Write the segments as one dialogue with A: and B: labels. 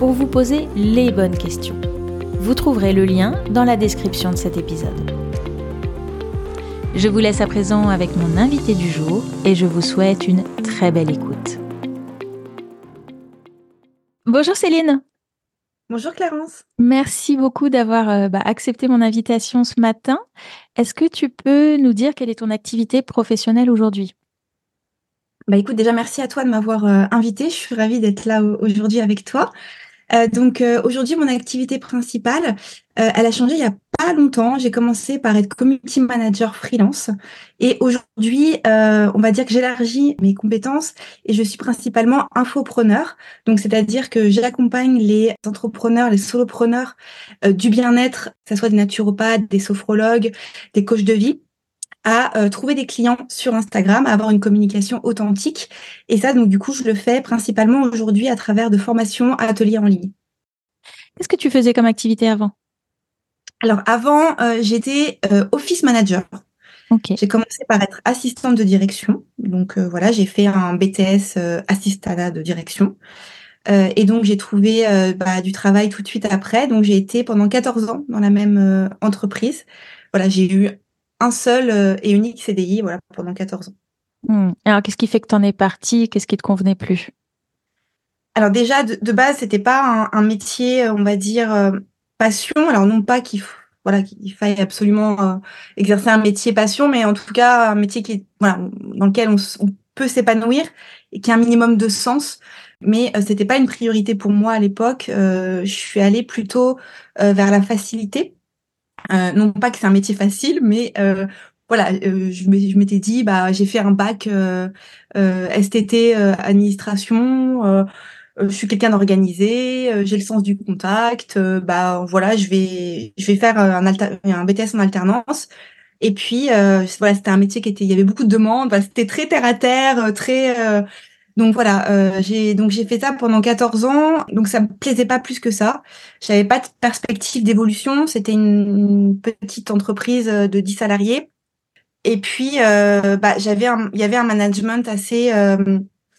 A: pour vous poser les bonnes questions. Vous trouverez le lien dans la description de cet épisode. Je vous laisse à présent avec mon invité du jour et je vous souhaite une très belle écoute. Bonjour Céline.
B: Bonjour Clarence.
A: Merci beaucoup d'avoir euh, bah, accepté mon invitation ce matin. Est-ce que tu peux nous dire quelle est ton activité professionnelle aujourd'hui?
B: Bah écoute, déjà merci à toi de m'avoir euh, invité. Je suis ravie d'être là aujourd'hui avec toi. Euh, donc euh, aujourd'hui, mon activité principale, euh, elle a changé il y a pas longtemps. J'ai commencé par être community manager freelance et aujourd'hui, on va dire que j'élargis mes compétences et je suis principalement infopreneur. Donc c'est-à-dire que j'accompagne les entrepreneurs, les solopreneurs du bien-être, que ce soit des naturopathes, des sophrologues, des coachs de vie à euh, trouver des clients sur Instagram, à avoir une communication authentique. Et ça, donc du coup, je le fais principalement aujourd'hui à travers de formations, ateliers en ligne.
A: Qu'est-ce que tu faisais comme activité avant?
B: Alors avant, euh, j'étais euh, office manager. Okay. J'ai commencé par être assistante de direction. Donc voilà, j'ai fait un BTS assistante de direction. et donc j'ai trouvé bah, du travail tout de suite après. Donc j'ai été pendant 14 ans dans la même entreprise. Voilà, j'ai eu un seul euh, et unique CDI voilà, pendant 14 ans.
A: Hmm. Alors, qu'est-ce qui fait que tu en es parti? Qu'est-ce qui te convenait plus?
B: Alors, déjà, de, de base, c'était pas un, métier, on va dire, euh, passion. Alors, non pas qu'il voilà, qu'il faille absolument euh, exercer un métier passion, mais en tout cas, un métier qui voilà, dans lequel on, peut s'épanouir et qui a un minimum de sens. Mais euh, c'était pas une priorité pour moi à l'époque. je suis allée plutôt vers la facilité euh, non pas que c'est un métier facile, mais euh, voilà, euh, je m'étais dit, bah, j'ai fait un bac STT administration. je suis quelqu'un d'organisé, j'ai le sens du contact. bah voilà, je vais, je vais faire un, un BTS en alternance. Et puis voilà, c'était un métier qui était, il y avait beaucoup de demandes. c'était très terre à terre, très donc voilà, euh, j'ai donc j'ai fait ça pendant 14 ans. Donc ça me plaisait pas plus que ça. J'avais pas de perspective d'évolution. C'était une, petite entreprise euh, de 10 salariés. Et puis euh, bah j'avais il y avait un management assez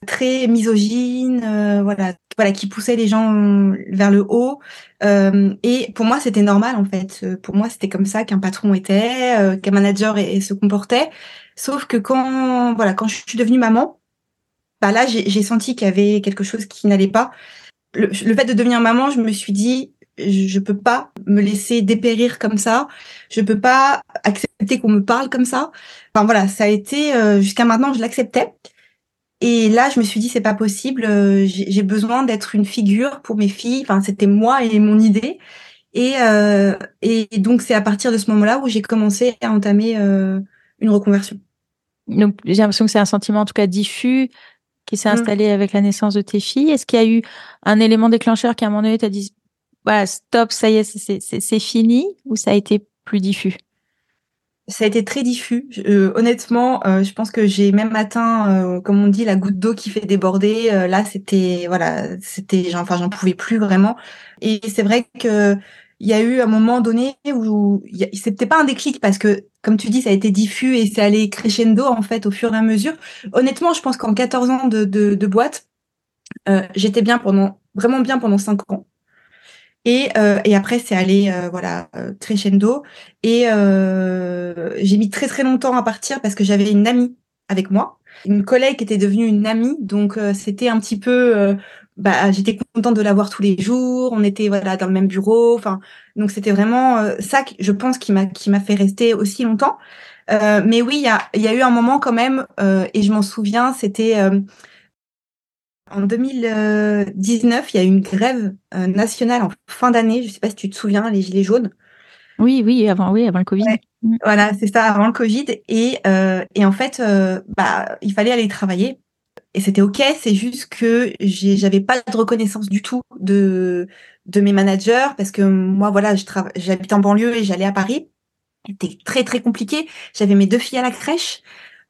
B: très misogyne, voilà, voilà, qui poussait les gens vers le haut. et pour moi, c'était normal en fait. Pour moi, c'était comme ça qu'un patron était, qu'un manager se comportait. Sauf que quand voilà, quand je suis devenue maman, bah là, j'ai senti qu'il y avait quelque chose qui n'allait pas. Le, fait de devenir maman, je me suis dit, je, ne peux pas me laisser dépérir comme ça. Je peux pas accepter qu'on me parle comme ça. Enfin voilà, ça a été euh, jusqu'à maintenant, je l'acceptais. Et là, je me suis dit, c'est pas possible. Euh, j'ai besoin d'être une figure pour mes filles. Enfin, c'était moi et mon idée. Et, euh, et donc, c'est à partir de ce moment-là où j'ai commencé à entamer une reconversion.
A: Donc, j'ai l'impression que c'est un sentiment en tout cas diffus qui s'est mmh. installé avec la naissance de tes filles. Est-ce qu'il y a eu un élément déclencheur qui à un moment donné t'a dit voilà stop ça y est c'est fini ou ça a été plus diffus?
B: Ça a été très diffus. Euh, honnêtement, euh, je pense que j'ai même atteint, euh, comme on dit, la goutte d'eau qui fait déborder. là, c'était voilà, c'était, enfin, j'en pouvais plus vraiment. Et c'est vrai que il y a eu un moment donné où c'était pas un déclic parce que, comme tu dis, ça a été diffus et c'est allé crescendo en fait au fur et à mesure. Honnêtement, je pense qu'en 14 ans de, boîte, euh, j'étais bien pendant vraiment bien pendant 5 ans. Et, euh, et après, c'est allé euh, voilà crescendo. Et j'ai mis très très longtemps à partir parce que j'avais une amie avec moi, une collègue qui était devenue une amie. Donc c'était un petit peu bah, j'étais contente de la voir tous les jours. On était voilà dans le même bureau. Enfin, donc c'était vraiment euh, ça, je pense, qui m'a qui m'a fait rester aussi longtemps. Euh, mais oui, il y a, y a eu un moment quand même, euh, et je m'en souviens, c'était en 2019, il y a eu une grève nationale en fin d'année. Je sais pas si tu te souviens, les gilets jaunes.
A: Oui, oui, avant, oui, avant le Covid.
B: Voilà, c'est ça, avant le Covid. Et, et en fait, bah, il fallait aller travailler et c'était ok. C'est juste que j'avais pas de reconnaissance du tout de de mes managers parce que moi, voilà, j'habite en banlieue et j'allais à Paris. C'était très très compliqué. J'avais mes deux filles à la crèche.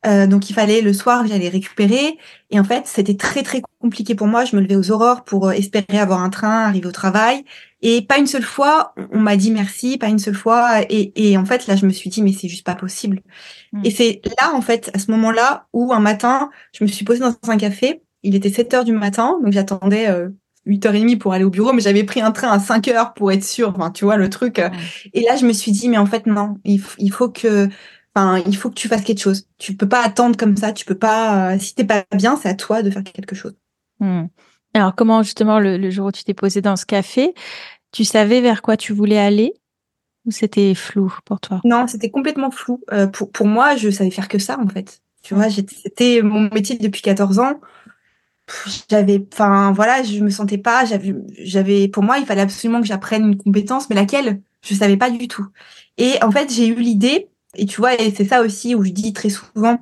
B: Euh, donc il fallait le soir, j'allais récupérer. Et en fait, c'était très très compliqué pour moi. Je me levais aux aurores pour euh, espérer avoir un train, arriver au travail. Et pas une seule fois, on m'a dit merci, pas une seule fois. Et, et en fait, là, je me suis dit, mais c'est juste pas possible. Hmm. Et c'est là, en fait, à ce moment-là, où un matin, je me suis posée dans un café. Il était 7 heures du matin, donc j'attendais euh, 8h30 pour aller au bureau, mais j'avais pris un train à 5 heures pour être sûre. Enfin, tu vois, le truc. Euh. Et là, je me suis dit, mais en fait, non, il, il faut que Enfin, il faut que tu fasses quelque chose. Tu peux pas attendre comme ça. Tu peux pas. Euh, si t'es pas bien, c'est à toi de faire quelque chose.
A: Hmm. Alors, comment justement le, jour où tu t'es posé dans ce café, tu savais vers quoi tu voulais aller ou c'était flou pour toi?
B: Non, c'était complètement flou. Euh, pour pour moi, je savais faire que ça en fait. Tu vois, c'était mon métier depuis 14 ans. J'avais, enfin voilà, je me sentais pas. J'avais, j'avais. Pour moi, il fallait absolument que j'apprenne une compétence, mais laquelle? Je savais pas du tout. Et en fait, j'ai eu l'idée et tu vois, et c'est ça aussi où je dis très souvent,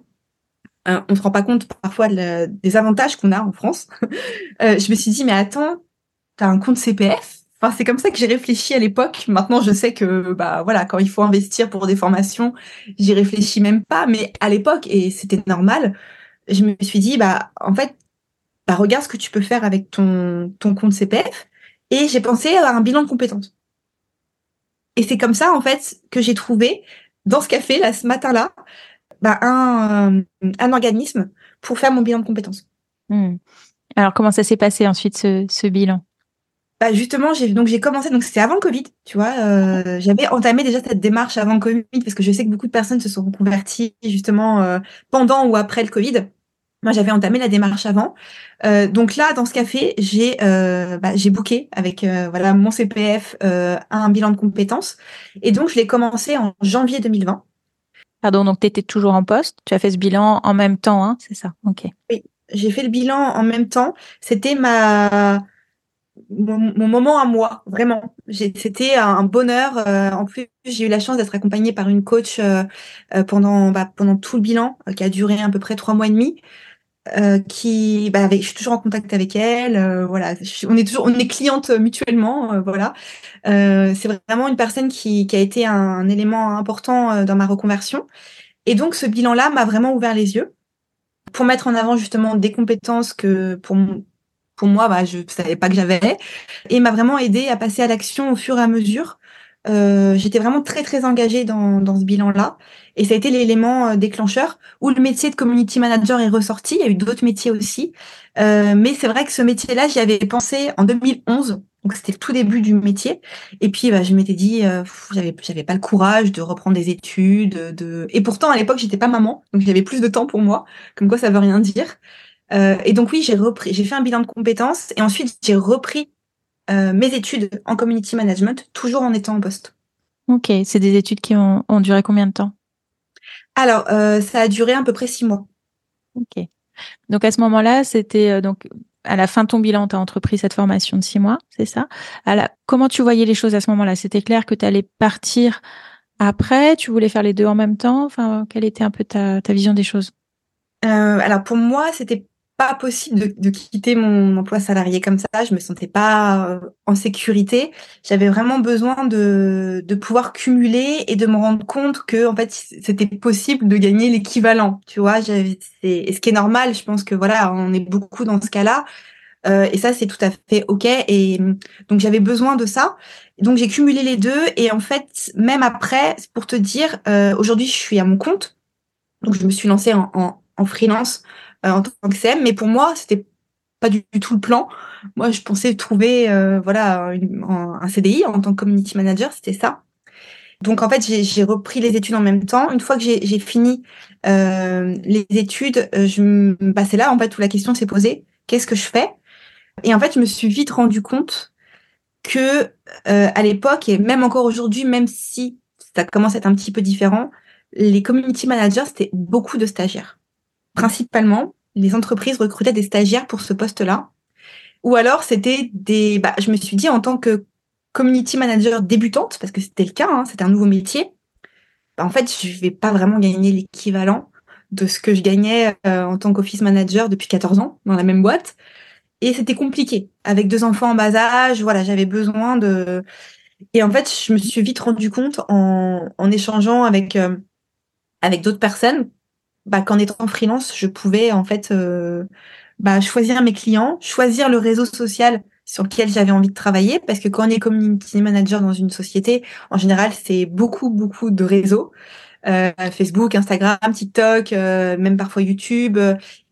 B: euh, on se rend pas compte parfois des avantages qu'on a en France. euh, je me suis dit, mais attends, tu as un compte CPF Enfin, c'est comme ça que j'ai réfléchi à l'époque. Maintenant, je sais que, bah, voilà, quand il faut investir pour des formations, j'y réfléchis même pas. Mais à l'époque, et c'était normal, je me suis dit, bah, en fait, bah, regarde ce que tu peux faire avec ton, ton compte CPF. Et j'ai pensé à un bilan de compétences. Et c'est comme ça, en fait, que j'ai trouvé dans ce café, là, ce matin-là, bah, un, un organisme pour faire mon bilan de compétences.
A: Hmm. Alors, comment ça s'est passé ensuite, ce, ce bilan?
B: Bah justement, j'ai donc j'ai commencé donc c'était avant le Covid, tu vois. Euh, j'avais entamé déjà cette démarche avant le Covid parce que je sais que beaucoup de personnes se sont reconverties justement euh, pendant ou après le Covid. Moi, j'avais entamé la démarche avant. Euh, donc là, dans ce café, j'ai euh, bah, j'ai booké avec euh, voilà mon CPF euh, un bilan de compétences. Et donc, je l'ai commencé en janvier 2020.
A: Pardon, donc tu étais toujours en poste. Tu as fait ce bilan en même temps, hein, c'est ça Ok.
B: Oui, j'ai fait le bilan en même temps. C'était ma mon, mon, moment à moi, vraiment. C'était un bonheur. en plus, j'ai eu la chance d'être accompagnée par une coach pendant bah, pendant tout le bilan, qui a duré à peu près trois mois et demi. Euh, qui, bah, avec, je suis toujours en contact avec elle. Euh, voilà, on est toujours, on est cliente mutuellement. Euh, voilà, c'est vraiment une personne qui, qui a été un, élément important dans ma reconversion. Et donc, ce bilan-là m'a vraiment ouvert les yeux pour mettre en avant justement des compétences que pour pour moi, bah, je savais pas que j'avais, et m'a vraiment aidé à passer à l'action au fur et à mesure. Euh, j'étais vraiment très très engagée dans, dans ce bilan-là. Et ça a été l'élément euh, déclencheur où le métier de community manager est ressorti. Il y a eu d'autres métiers aussi. Euh, mais c'est vrai que ce métier-là, j'y avais pensé en 2011. Donc c'était le tout début du métier. Et puis bah, je m'étais dit, euh, j'avais j'avais pas le courage de reprendre des études. De... Et pourtant à l'époque j'étais pas maman, donc j'avais plus de temps pour moi. Comme quoi ça veut rien dire. Euh, et donc oui, j'ai repris, j'ai fait un bilan de compétences et ensuite j'ai repris euh, mes études en community management, toujours en étant en poste.
A: Ok, c'est des études qui ont, ont duré combien de temps?
B: Alors, euh, ça a duré à peu près six mois.
A: Ok. Donc à ce moment-là, c'était euh, donc à la fin de ton bilan, tu as entrepris cette formation de six mois, c'est ça? Comment tu voyais les choses à ce moment-là? C'était clair que tu allais partir après? Tu voulais faire les deux en même temps? Enfin, quelle était un peu ta, vision des choses?
B: Euh, Alors pour moi, c'était pas possible de, quitter mon emploi salarié comme ça. Je me sentais pas euh, en sécurité. J'avais vraiment besoin de, de pouvoir cumuler et de me rendre compte que en fait c'était possible de gagner l'équivalent. Tu vois, c'est ce qui est normal. Je pense que voilà, on est beaucoup dans ce cas-là. Euh, et ça, c'est tout à fait OK. Et donc, j'avais besoin de ça. Donc, j'ai cumulé les deux. Et en fait, même après, pour te dire, euh, aujourd'hui, je suis à mon compte. Donc, je me suis lancée en, en, en freelance en tant que CM. Mais pour moi, c'était pas du, tout le plan. Moi, je pensais trouver euh, voilà un CDI en tant que community manager, c'était ça. Donc en fait, j'ai repris les études en même temps. Une fois que j'ai fini euh, les études, je bah, c'est là en fait où la question s'est posée qu'est-ce que je fais? Et en fait, je me suis vite rendu compte que à l'époque et même encore aujourd'hui, même si ça commence à être un petit peu différent, les community managers c'était beaucoup de stagiaires principalement, les entreprises recrutaient des stagiaires pour ce poste-là. Ou alors, c'était des. Bah, je me suis dit, en tant que community manager débutante, parce que c'était le cas, hein, c'était un nouveau métier, bah, en fait, je vais pas vraiment gagner l'équivalent de ce que je gagnais en tant qu'office manager depuis 14 ans dans la même boîte. Et c'était compliqué. Avec deux enfants en bas âge, voilà, j'avais besoin de. Et en fait, je me suis vite rendu compte en, en échangeant avec, avec d'autres personnes bah, qu'en étant freelance, je pouvais en fait euh, bah, choisir mes clients, choisir le réseau social sur lequel j'avais envie de travailler, parce que quand on est community manager dans une société, en général, c'est beaucoup, beaucoup de réseaux. Euh, Facebook, Instagram, TikTok, euh, même parfois YouTube.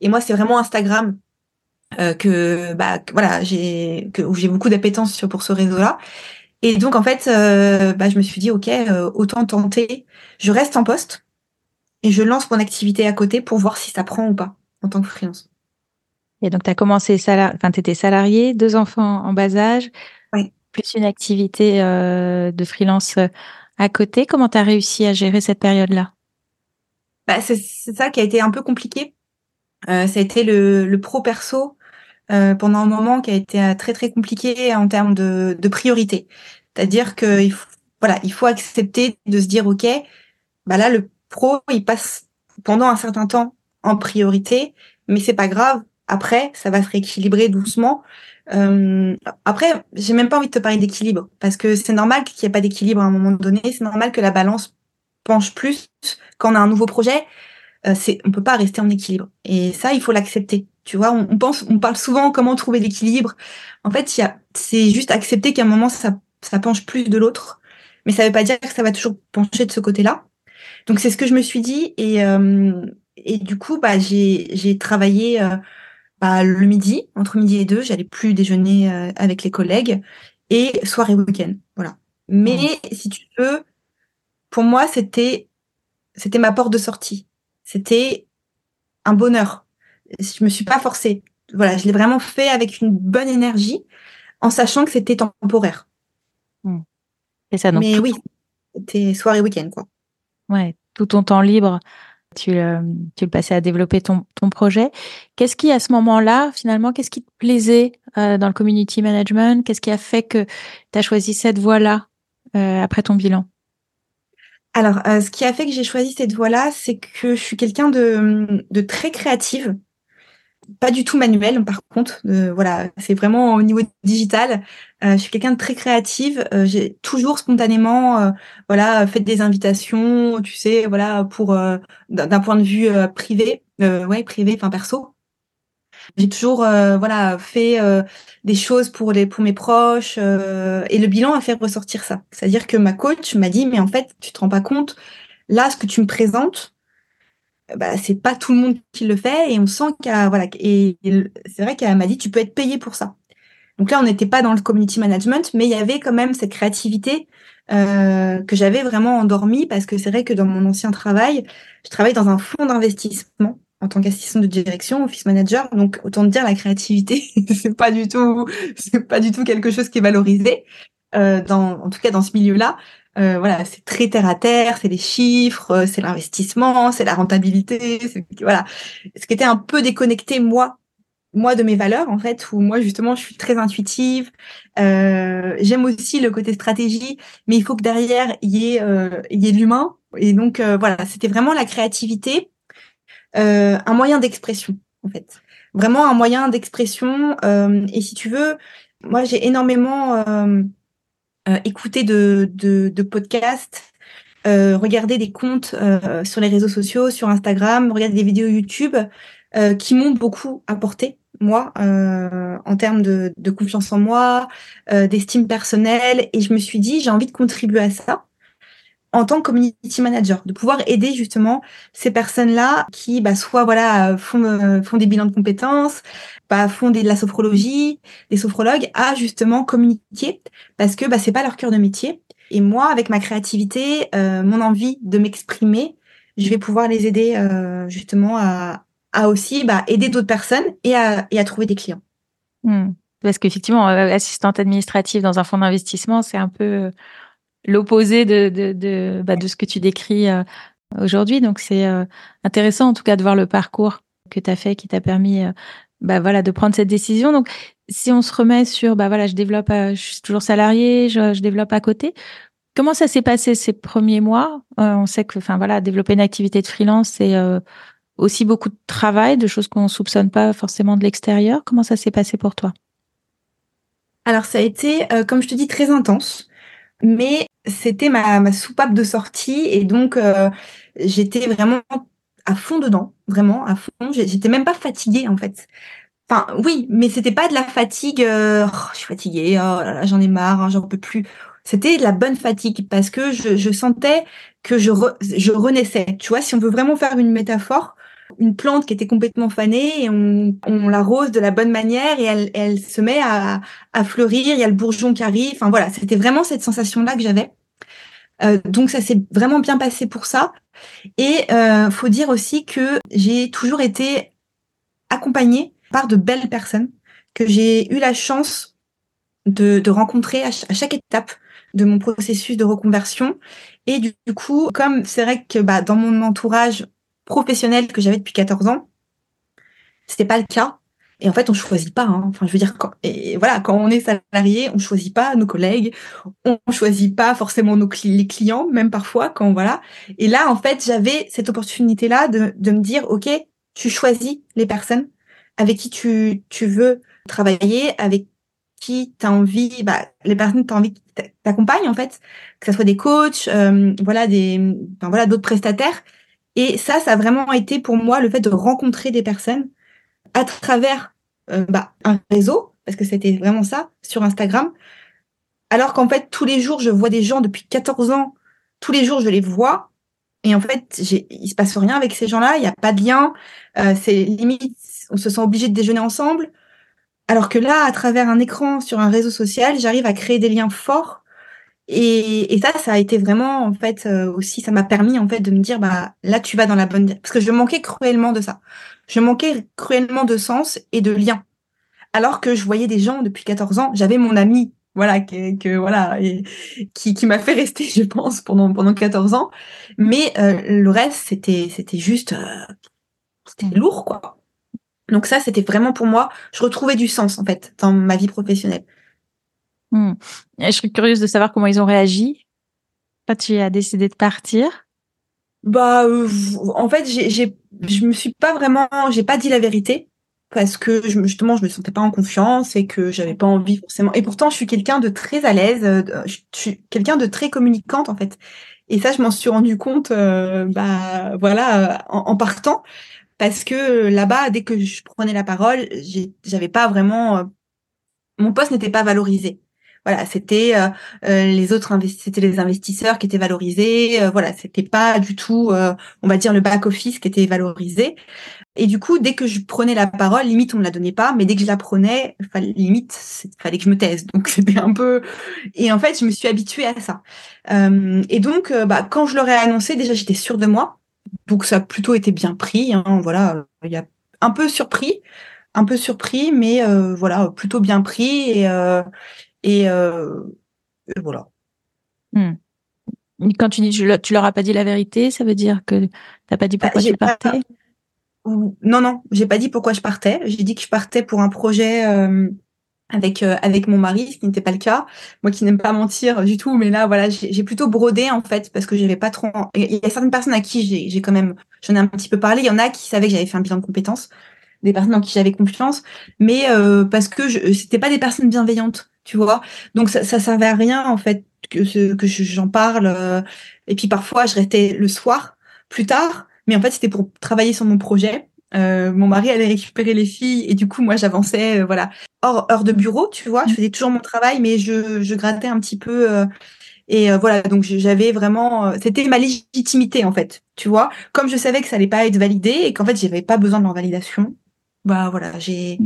B: Et moi, c'est vraiment Instagram euh, que, bah, voilà, j'ai, où j'ai beaucoup d'appétence pour ce réseau-là. Et donc, en fait, euh, bah, je me suis dit, OK, autant tenter. Je reste en poste et je lance mon activité à côté pour voir si ça prend ou pas en tant que freelance.
A: Et donc, tu as commencé, salari... enfin, tu étais salarié, deux enfants en bas âge,
B: oui.
A: plus une activité euh, de freelance euh, à côté. Comment tu as réussi à gérer cette période-là?
B: Bah, C'est ça qui a été un peu compliqué. Euh, ça a été le, le pro-perso euh, pendant un moment qui a été euh, très très compliqué en termes de, de priorité. C'est-à-dire qu'il faut, voilà, il faut accepter de se dire, OK, bah là, le pro, il passe pendant un certain temps en priorité, mais c'est pas grave. Après, ça va se rééquilibrer doucement. Euh, après, j'ai même pas envie de te parler d'équilibre parce que c'est normal qu'il n'y ait pas d'équilibre à un moment donné. C'est normal que la balance penche plus quand on a un nouveau projet. Euh, c'est, on peut pas rester en équilibre. Et ça, il faut l'accepter. Tu vois, on, pense, on parle souvent comment trouver l'équilibre. En fait, y a, c'est juste accepter qu'à un moment ça, ça penche plus de l'autre, mais ça veut pas dire que ça va toujours pencher de ce côté-là. Donc c'est ce que je me suis dit et euh, et du coup bah j'ai j'ai travaillé euh, bah, le midi entre midi et deux j'allais plus déjeuner euh, avec les collègues et soir et week-end voilà. Mais mmh. si tu veux pour moi c'était c'était ma porte de sortie c'était un bonheur je me suis pas forcée voilà je l'ai vraiment fait avec une bonne énergie en sachant que c'était temporaire.
A: Mmh. Et ça donc.
B: Mais oui c'était soir et week-end quoi.
A: Ouais, tout ton temps libre, tu, euh, tu le passais à développer ton, projet. Qu'est-ce qui, à ce moment-là, finalement, qu'est-ce qui te plaisait euh, dans le community management? Qu'est-ce qui a fait que tu as choisi cette voie-là euh, après ton bilan?
B: Alors, ce qui a fait que j'ai choisi cette voie-là, c'est que je suis quelqu'un de, de très créative pas du tout manuel par contre euh, voilà c'est vraiment au niveau digital. Euh, je suis quelqu'un de très créative euh, j'ai toujours spontanément voilà fait des invitations tu sais voilà pour d'un point de vue privé ouais privé enfin perso. J'ai toujours voilà fait des choses pour les pour mes proches et le bilan a fait ressortir ça. C'est à dire que ma coach m'a dit mais en fait tu te rends pas compte là ce que tu me présentes bah, c'est pas tout le monde qui le fait et on sent qu'à voilà et, c'est vrai qu'elle m'a dit tu peux être payé pour ça. Donc là on n'était pas dans le community management mais il y avait quand même cette créativité euh, que j'avais vraiment endormie parce que c'est vrai que dans mon ancien travail je travaille dans un fonds d'investissement en tant qu'assistante de direction, office manager. Donc autant te dire la créativité c'est pas du tout c'est pas du tout quelque chose qui est valorisé euh, dans en tout cas dans ce milieu-là. Euh, voilà, c'est très terre à terre, c'est les chiffres, euh, c'est l'investissement, c'est la rentabilité, voilà. Ce qui était un peu déconnecté moi, moi de mes valeurs en fait, où moi justement je suis très intuitive. Euh, J'aime aussi le côté stratégie, mais il faut que derrière il y ait y ait l'humain. Et donc voilà, c'était vraiment la créativité, un moyen d'expression en fait, vraiment un moyen d'expression. et si tu veux, moi j'ai énormément euh, écouter de, de, podcasts, euh, regarder des comptes euh, sur les réseaux sociaux, sur Instagram, regarder des vidéos YouTube qui m'ont beaucoup apporté moi, en termes de, confiance en moi, d'estime personnelle. Et je me suis dit, j'ai envie de contribuer à ça en tant que community manager, de pouvoir aider justement ces personnes-là qui, bah, soit voilà, font, font des bilans de compétences, bah, font de la sophrologie, des sophrologues, à justement communiquer parce que bah, c'est pas leur cœur de métier. Et moi, avec ma créativité, euh, mon envie de m'exprimer, je vais pouvoir les aider euh, justement à, à aussi bah, aider d'autres personnes et à, et à trouver des clients.
A: Hmm. Parce qu'effectivement, euh, assistante administrative dans un fonds d'investissement, c'est un peu euh, l'opposé de, de, de, bah, de ce que tu décris euh, aujourd'hui. Donc, c'est intéressant en tout cas de voir le parcours que tu as fait qui t'a permis bah voilà de prendre cette décision donc si on se remet sur bah voilà je développe je suis toujours salarié je, je développe à côté comment ça s'est passé ces premiers mois? Euh, on sait que enfin voilà développer une activité de freelance c'est euh, aussi beaucoup de travail, de choses qu'on soupçonne pas forcément de l'extérieur. Comment ça s'est passé pour toi?
B: Alors ça a été, euh, comme je te dis, très intense, mais c'était ma, ma soupape de sortie et donc euh, j'étais vraiment à fond dedans, vraiment à fond. J'étais même pas fatiguée en fait. Enfin oui, mais c'était pas de la fatigue. Euh, oh, je suis fatiguée, oh là là, j'en ai marre, hein, j'en peux plus. C'était de la bonne fatigue parce que je, je sentais que je, je renaissais. Tu vois, si on veut vraiment faire une métaphore, une plante qui était complètement fanée et on, on l'arrose de la bonne manière et elle, elle se met à, à, fleurir, il y a le bourgeon qui arrive. Enfin voilà, c'était vraiment cette sensation-là que j'avais. Euh, donc ça s'est vraiment bien passé pour ça. Et euh, faut dire aussi que j'ai toujours été accompagnée par de belles personnes que j'ai eu la chance de, de rencontrer à, chaque étape de mon processus de reconversion. Et du, coup, comme c'est vrai que bah, dans mon entourage, professionnel que j'avais depuis 14 ans, c'était pas le cas. Et en fait, on choisit pas. Hein. Enfin, je veux dire, quand, et voilà, quand on est salarié, on choisit pas nos collègues, on choisit pas forcément nos les clients, même parfois quand voilà. Et là, en fait, j'avais cette opportunité-là de, de me dire, ok, tu choisis les personnes avec qui tu, tu veux travailler, avec qui tu as envie, bah, les personnes que tu as envie t'accompagnent en fait, que ce soit des coachs, euh, voilà, des, enfin, voilà, d'autres prestataires et ça, ça a vraiment été pour moi le fait de rencontrer des personnes à travers euh, bah, un réseau, parce que c'était vraiment ça, sur Instagram. Alors qu'en fait, tous les jours, je vois des gens depuis 14 ans, tous les jours, je les vois. Et en fait, il se passe rien avec ces gens-là, il n'y a pas de lien. Euh, c'est limite, on se sent obligé de déjeuner ensemble. Alors que là, à travers un écran sur un réseau social, j'arrive à créer des liens forts et, et, ça, ça a été vraiment en fait euh, aussi, ça m'a permis en fait de me dire bah là tu vas dans la bonne parce que je manquais cruellement de ça. Je manquais cruellement de sens et de lien. Alors que je voyais des gens depuis 14 ans, j'avais mon ami voilà que, que voilà et, qui, qui m'a fait rester je pense pendant pendant 14 ans mais euh, le reste c'était c'était juste euh, c'était lourd quoi. Donc ça c'était vraiment pour moi, je retrouvais du sens en fait dans ma vie professionnelle.
A: Hmm. Je serais curieuse de savoir comment ils ont réagi quand tu as décidé de partir.
B: Bah, euh, en fait, j'ai, j'ai, je me suis pas vraiment, j'ai pas dit la vérité parce que justement, je me sentais pas en confiance et que j'avais pas envie forcément. Et pourtant, je suis quelqu'un de très à l'aise, euh, je suis quelqu'un de très communicante en fait. Et ça, je m'en suis rendu compte, euh, bah voilà, en, partant, parce que là-bas, dès que je prenais la parole, j'avais pas vraiment, mon poste n'était pas valorisé voilà, c'était euh, euh, les autres c'était les investisseurs qui étaient valorisés. Euh, voilà, c'était pas du tout, on va dire le back office qui était valorisé. Et du coup, dès que je prenais la parole, limite on me la donnait pas, mais dès que je la prenais, fallait, limite fallait que je me taise. Donc c'était un peu. Et en fait, je me suis habituée à ça. et donc, bah, quand je leur ai annoncé, déjà j'étais sûre de moi. Donc ça a plutôt été bien pris. Hein, voilà, il y a un peu surpris, un peu surpris, mais voilà, plutôt bien pris. Euh, et, voilà.
A: Hmm. Quand tu dis tu leur as pas dit la vérité, ça veut dire que tu n'as pas dit pourquoi bah, tu partais?
B: Non, non, j'ai pas dit pourquoi je partais. J'ai dit que je partais pour un projet euh, avec euh, avec mon mari, ce qui n'était pas le cas. Moi qui n'aime pas mentir du tout, mais là voilà, j'ai plutôt brodé en fait parce que j'avais pas trop. Il y a certaines personnes à qui j'ai quand même, j'en ai un petit peu parlé. Il y en a qui savaient que j'avais fait un bilan de compétences, des personnes en qui j'avais confiance, mais parce que c'était pas des personnes bienveillantes tu vois. Donc ça, ça servait à rien en fait que ce, que j'en parle. Euh, et puis parfois je restais le soir plus tard, mais en fait c'était pour travailler sur mon projet. Euh, mon mari allait récupérer les filles et du coup moi j'avançais euh, voilà hors heure de bureau tu vois je faisais toujours mon travail mais je, je grattais un petit peu et voilà donc j'avais vraiment c'était ma légitimité en fait tu vois comme je savais que ça allait pas être validé et qu'en fait j'avais pas besoin de leur validation bah voilà j'ai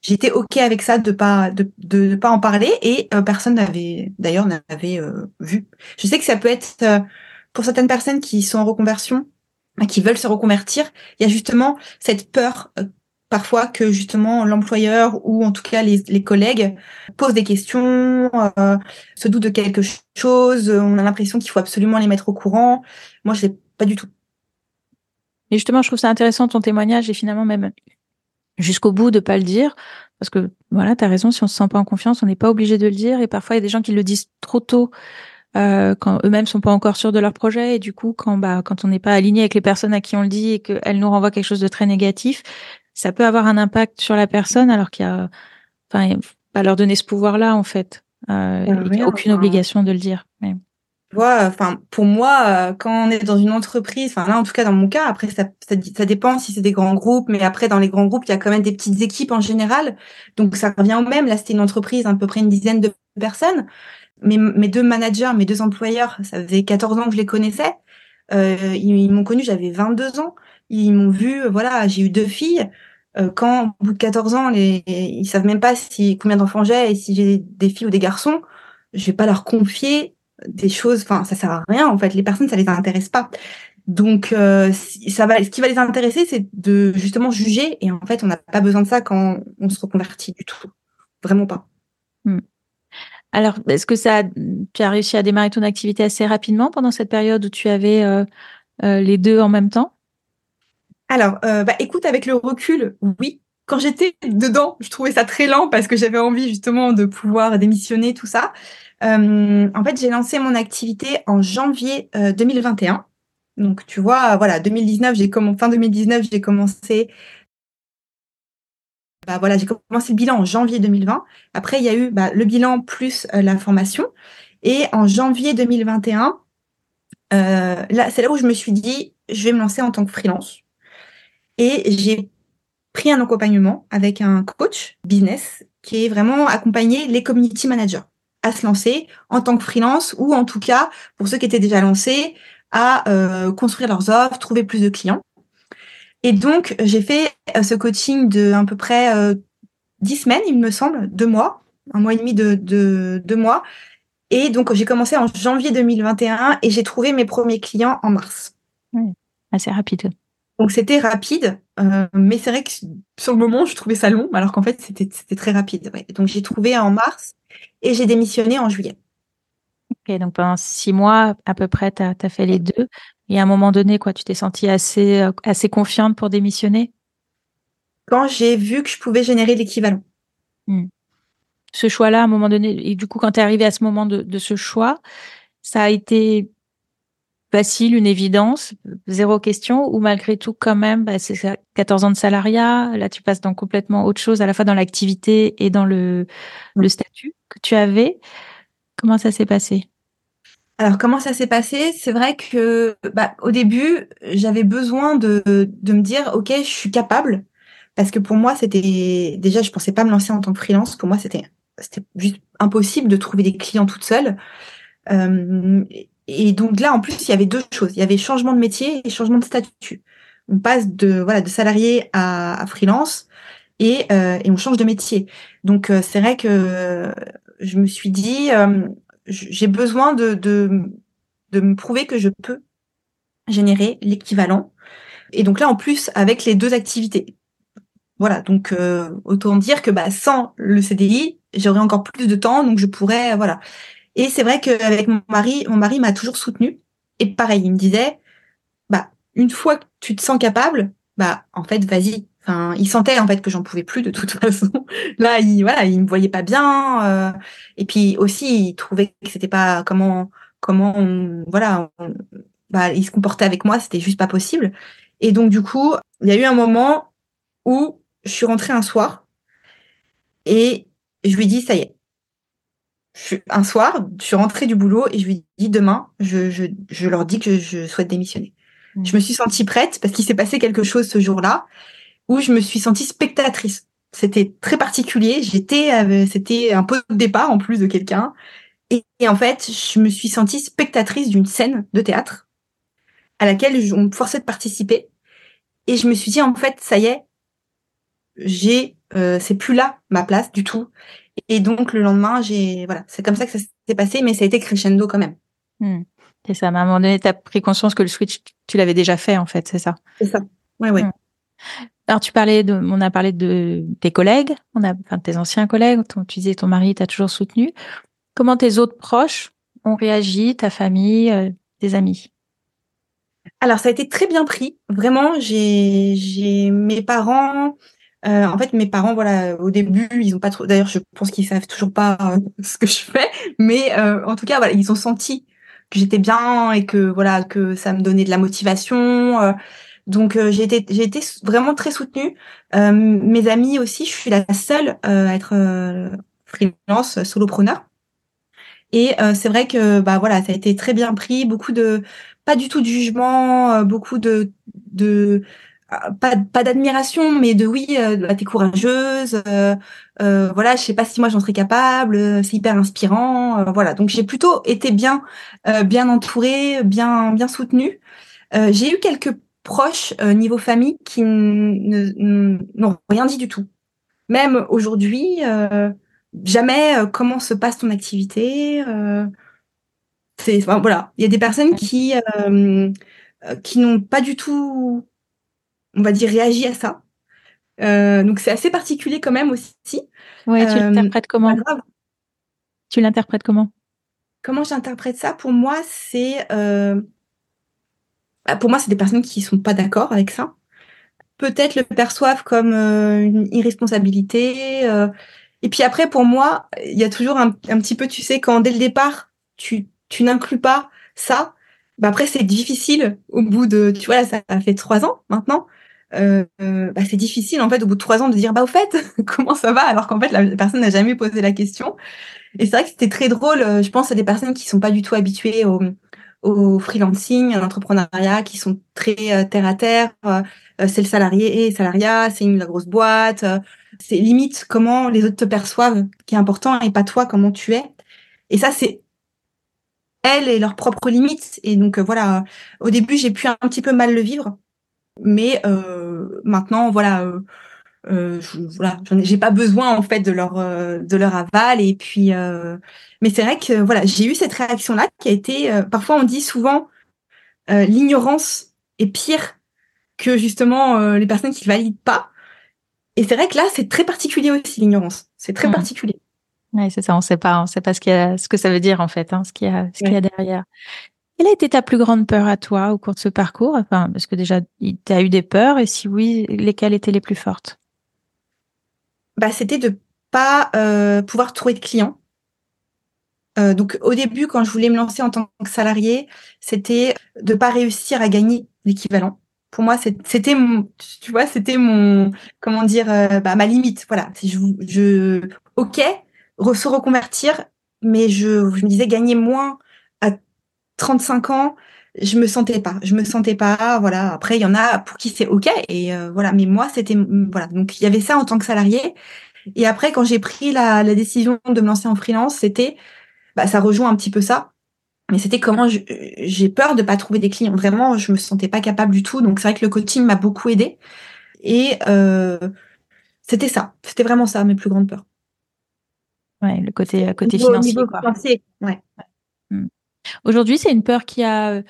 B: j'étais ok avec ça de pas de, de, pas en parler et euh, personne n'avait d'ailleurs n'avait euh, vu. Je sais que ça peut être euh, pour certaines personnes qui sont en reconversion, qui veulent se reconvertir, il y a justement cette peur parfois que justement l'employeur ou en tout cas les, les collègues posent des questions, se doutent de quelque chose, on a l'impression qu'il faut absolument les mettre au courant. Moi, je l'ai pas du tout.
A: Et justement, je trouve ça intéressant ton témoignage et finalement même jusqu'au bout de pas le dire parce que voilà, tu as raison, si on se sent pas en confiance, on n'est pas obligé de le dire et parfois il y a des gens qui le disent trop tôt euh, quand eux-mêmes sont pas encore sûrs de leur projet et du coup quand bah quand on n'est pas aligné avec les personnes à qui on le dit et qu'elles nous renvoient quelque chose de très négatif, ça peut avoir un impact sur la personne alors qu'il y a enfin pas leur donner ce pouvoir-là en fait. Euh, il n'y a aucune obligation de le dire.
B: Vois, enfin, pour moi, euh, quand on est dans une entreprise, enfin là, en tout cas dans mon cas, après ça, ça, ça dépend si c'est des grands groupes, mais après dans les grands groupes, il y a quand même des petites équipes en général, donc ça revient au même. Là, c'était une entreprise à peu près une dizaine de personnes. Mes, mes deux managers, mes deux employeurs, ça faisait 14 ans que je les connaissais. Euh, ils, m'ont connu, j'avais 22 ans. Ils m'ont vu, voilà, j'ai eu deux filles. Euh, quand au bout de 14 ans, les, ils savent même pas si combien d'enfants j'ai et si j'ai des filles ou des garçons, je vais pas leur confier des choses, enfin, ça sert à rien, en fait. Les personnes, ça les intéresse pas. Donc, euh, ça va, ce qui va les intéresser, c'est de justement juger. Et en fait, on n'a pas besoin de ça quand on se reconvertit du tout. Vraiment pas.
A: Hmm. Alors, est-ce que ça, tu as réussi à démarrer ton activité assez rapidement pendant cette période où tu avais euh, euh, les deux en même temps?
B: Alors, bah, écoute, avec le recul, oui. Quand j'étais dedans, je trouvais ça très lent parce que j'avais envie justement de pouvoir démissionner, tout ça. Euh, en fait, j'ai lancé mon activité en janvier 2021. Euh, Donc, tu vois, voilà, 2019, j'ai commencé, fin 2019, j'ai commencé. Bah voilà, j'ai commencé le bilan en janvier 2020. Après, il y a eu bah, le bilan plus euh, la formation. Et en janvier 2021, là, c'est là où je me suis dit, je vais me lancer en tant que freelance. Et j'ai pris un accompagnement avec un coach business qui est vraiment accompagné les community managers à se lancer en tant que freelance ou en tout cas pour ceux qui étaient déjà lancés à euh, construire leurs offres, trouver plus de clients. Et donc j'ai fait euh, ce coaching de à peu près euh, dix semaines, il me semble, deux mois, un mois et demi de, de deux mois. Et donc j'ai commencé en janvier 2021 et j'ai trouvé mes premiers clients en mars.
A: assez rapide.
B: Donc c'était rapide, mais c'est vrai que sur le moment je trouvais ça long, alors qu'en fait c'était très rapide. Donc j'ai trouvé en mars et j'ai démissionné en juillet.
A: Ok, donc pendant six mois à peu près, tu as, fait les deux. Et à un moment donné, quoi, tu t'es sentie assez, euh, assez confiante pour démissionner?
B: Quand j'ai vu que je pouvais générer l'équivalent.
A: Hmm. Ce choix-là, à un moment donné, et du coup, quand tu es arrivé à ce moment de, de ce choix, ça a été facile, une évidence, zéro question, ou malgré tout, quand même, bah, c'est 14 ans de salariat, là tu passes dans complètement autre chose, à la fois dans l'activité et dans le, le statut que tu avais. Comment ça s'est passé?
B: Alors comment ça s'est passé? C'est vrai que bah, au début, j'avais besoin de, de me dire ok, je suis capable parce que pour moi c'était déjà je pensais pas me lancer en tant que freelance. Pour moi c'était c'était juste impossible de trouver des clients toute seule. Euh, et donc là, en plus, il y avait deux choses. Il y avait changement de métier et changement de statut. On passe de voilà de salarié à, freelance et, euh, et on change de métier. Donc euh, c'est vrai que je me suis dit euh, j'ai besoin de, de de me prouver que je peux générer l'équivalent. Et donc là, en plus, avec les deux activités. Voilà, donc autant dire que bah, sans le CDI, j'aurais encore plus de temps, donc je pourrais, voilà. Et c'est vrai qu'avec mon mari, mon mari m'a toujours soutenu. Et pareil, il me disait, bah, une fois que tu te sens capable, bah, en fait, vas-y. Enfin, il sentait en fait que j'en pouvais plus de toute façon. Là, il voilà, il me voyait pas bien. Euh, et puis aussi, il trouvait que c'était pas comment comment voilà, bah, il se comportait avec moi, c'était juste pas possible. Et donc du coup, il y a eu un moment où je suis rentrée un soir et je lui dis ça y est, un soir, je suis rentrée du boulot et je lui dis demain, je, je, je leur dis que je souhaite démissionner. Mmh. Je me suis sentie prête parce qu'il s'est passé quelque chose ce jour-là où je me suis sentie spectatrice. C'était très particulier. J'étais, euh, c'était un peu de départ en plus de quelqu'un. Et, en fait, je me suis sentie spectatrice d'une scène de théâtre à laquelle on me forçait de participer. Et je me suis dit, en fait, ça y est, j'ai, euh, c'est plus là ma place du tout. Et donc le lendemain, j'ai voilà, c'est comme ça que ça s'est passé, mais ça a été crescendo quand même.
A: Hmm. C'est ça. À un moment donné, tu as pris conscience que le switch, tu l'avais déjà fait en fait, c'est ça?
B: C'est ça. Ouais, ouais. Hmm.
A: Alors tu parlais de, on a parlé de tes collègues, on a, enfin tes anciens collègues. Ton, tu disais ton mari t'a toujours soutenu. Comment tes autres proches ont réagi, ta famille, euh, tes amis?
B: Alors ça a été très bien pris. Vraiment, j'ai, j'ai mes parents Euh, en fait, mes parents, voilà, au début, ils ont pas trop. D'ailleurs, je pense qu'ils savent toujours pas euh, ce que je fais, mais euh, en tout cas, voilà, ils ont senti que j'étais bien et que voilà, que ça me donnait de la motivation. euh. donc, euh, j'ai été, j'ai été vraiment très soutenue. Mes amis aussi, je suis la seule à être freelance, solopreneur. Et c'est vrai que bah voilà, ça a été très bien pris, beaucoup de pas du tout de jugement, beaucoup de de pas pas d'admiration, mais de oui, euh, bah, t'es courageuse, euh, euh, voilà, je sais pas si moi j'en serais capable, c'est hyper inspirant, euh, voilà. Donc j'ai plutôt été bien euh, bien entourée, bien bien soutenue. Euh, j'ai eu quelques proches euh, niveau famille qui n'ont rien dit du tout. Même aujourd'hui, euh, jamais euh, comment se passe ton activité. euh, c'est, enfin, voilà, il y a des personnes qui qui n'ont pas du tout, on va dire, réagi à ça. Euh, donc c'est assez particulier quand même aussi.
A: Ouais, tu
B: Euh,
A: l'interprètes comment. Tu l'interprètes comment
B: Comment j'interprète ça? Pour moi, c'est euh, pour moi c'est des personnes qui sont pas d'accord avec ça. Peut-être le perçoivent comme euh, une irresponsabilité. euh, et puis après, pour moi, il y a toujours un, un petit peu, tu sais, quand dès le départ, tu, tu n'inclus pas ça, bah après, c'est difficile au bout de, tu vois, là, ça fait trois ans maintenant. Euh, euh, bah, c'est difficile, en fait, au bout de trois ans, de dire, bah, au fait, comment ça va? Alors qu'en fait, la personne n'a jamais posé la question. Et c'est vrai que c'était très drôle. euh, Je pense à des personnes qui sont pas du tout habituées au, freelancing, à l'entrepreneuriat, qui sont très euh, terre à terre. c'est le salarié et salariat, c'est une la grosse boîte. c'est limite comment les autres te perçoivent qui est important et pas toi comment tu es. Et ça, c'est elles et leurs propres limites. Et donc voilà, au début, j'ai pu un petit peu mal le vivre, mais euh, maintenant, voilà. Euh, euh, je, voilà, j'ai pas besoin en fait de leur euh, de leur aval et puis euh, mais c'est vrai que voilà, j'ai eu cette réaction là qui a été euh, parfois on dit souvent l'ignorance est pire que justement les personnes qui valident pas et c'est vrai que là c'est très particulier aussi l'ignorance, c'est très
A: Mhm.
B: particulier.
A: Ouais, c'est ça, on sait pas, on sait pas ce qu'il y a, ce que ça veut dire en fait, hein, ce qu'il y a, ce qu'il y a derrière. Quelle a été ta plus grande peur à toi au cours de ce parcours? Enfin, parce que déjà, tu as eu des peurs, et si oui, lesquelles étaient les plus fortes?
B: Bah c'était de pas euh, pouvoir trouver de clients. Euh, donc au début quand je voulais me lancer en tant que salarié, c'était de pas réussir à gagner l'équivalent. Pour moi, c'était tu vois, c'était mon, comment dire, euh, bah, ma limite. Voilà, si je, je, ok, se reconvertir, mais je, je me disais gagner moins 35 ans, je me sentais pas, je me sentais pas. Voilà. Après, il y en a pour qui c'est ok, et euh, voilà. Mais moi, c'était, voilà. Donc il y avait ça en tant que salarié. Et après, quand j'ai pris la, la décision de me lancer en freelance, c'était, bah, ça rejoint un petit peu ça. Mais c'était comment j'ai peur de pas trouver des clients. Vraiment, je me sentais pas capable du tout. Donc c'est vrai que le coaching m'a beaucoup aidé. Et euh, c'était ça. C'était vraiment ça mes plus grandes peurs.
A: Ouais, le côté, côté
B: Niveau-
A: financier,
B: niveau
A: quoi.
B: financier, ouais.
A: Aujourd'hui, c'est une peur qui a, euh,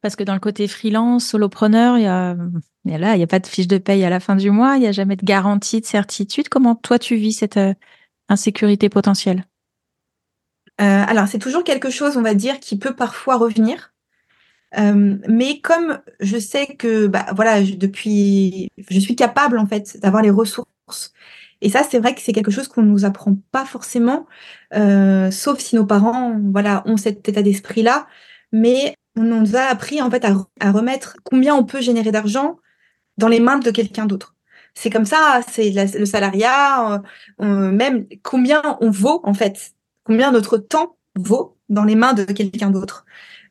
A: parce que dans le côté freelance, solopreneur, il y a, a là, il y a pas de fiche de paye à la fin du mois, il y a jamais de garantie, de certitude. Comment toi tu vis cette euh, insécurité potentielle?
B: Euh, alors c'est toujours quelque chose, on va dire, qui peut parfois revenir. Mais comme je sais que bah voilà depuis je suis capable en fait d'avoir les ressources et ça c'est vrai que c'est quelque chose qu'on nous apprend pas forcément euh, sauf si nos parents voilà ont cet état d'esprit là mais on nous a appris en fait à, remettre combien on peut générer d'argent dans les mains de quelqu'un d'autre. C'est comme ça c'est le salariat euh, même combien on vaut en fait. Combien notre temps vaut dans les mains de quelqu'un d'autre.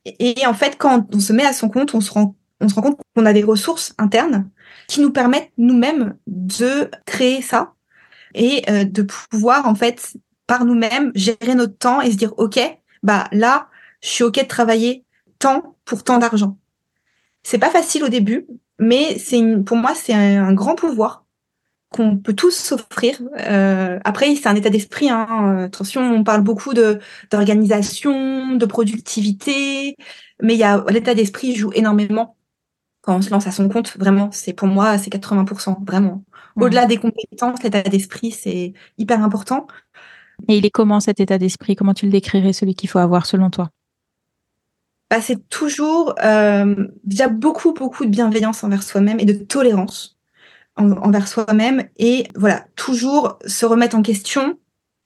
B: Et, et en fait, quand on se met à son compte, on se rend, on se rend compte qu'on a des ressources internes qui nous permettent nous-mêmes de créer ça et euh, de pouvoir en fait par nous-mêmes gérer notre temps et se dire ok, bah là, je suis ok de travailler tant pour tant d'argent. C'est pas facile au début, mais c'est pour moi c'est un, grand pouvoir qu'on peut tous s'offrir. Euh, après, c'est un état d'esprit. Hein. Attention, on parle beaucoup de d'organisation, de productivité, mais il y a l'état d'esprit joue énormément quand on se lance à son compte. Vraiment, c'est pour moi, c'est 80%. Vraiment.
A: Mhm.
B: Au-delà des compétences, l'état d'esprit, c'est hyper important.
A: Et il est comment cet état d'esprit? Comment tu le décrirais, celui qu'il faut avoir selon toi?
B: Bah, c'est toujours euh, déjà beaucoup, beaucoup de bienveillance envers soi-même et de tolérance. envers soi-même et voilà, toujours se remettre en question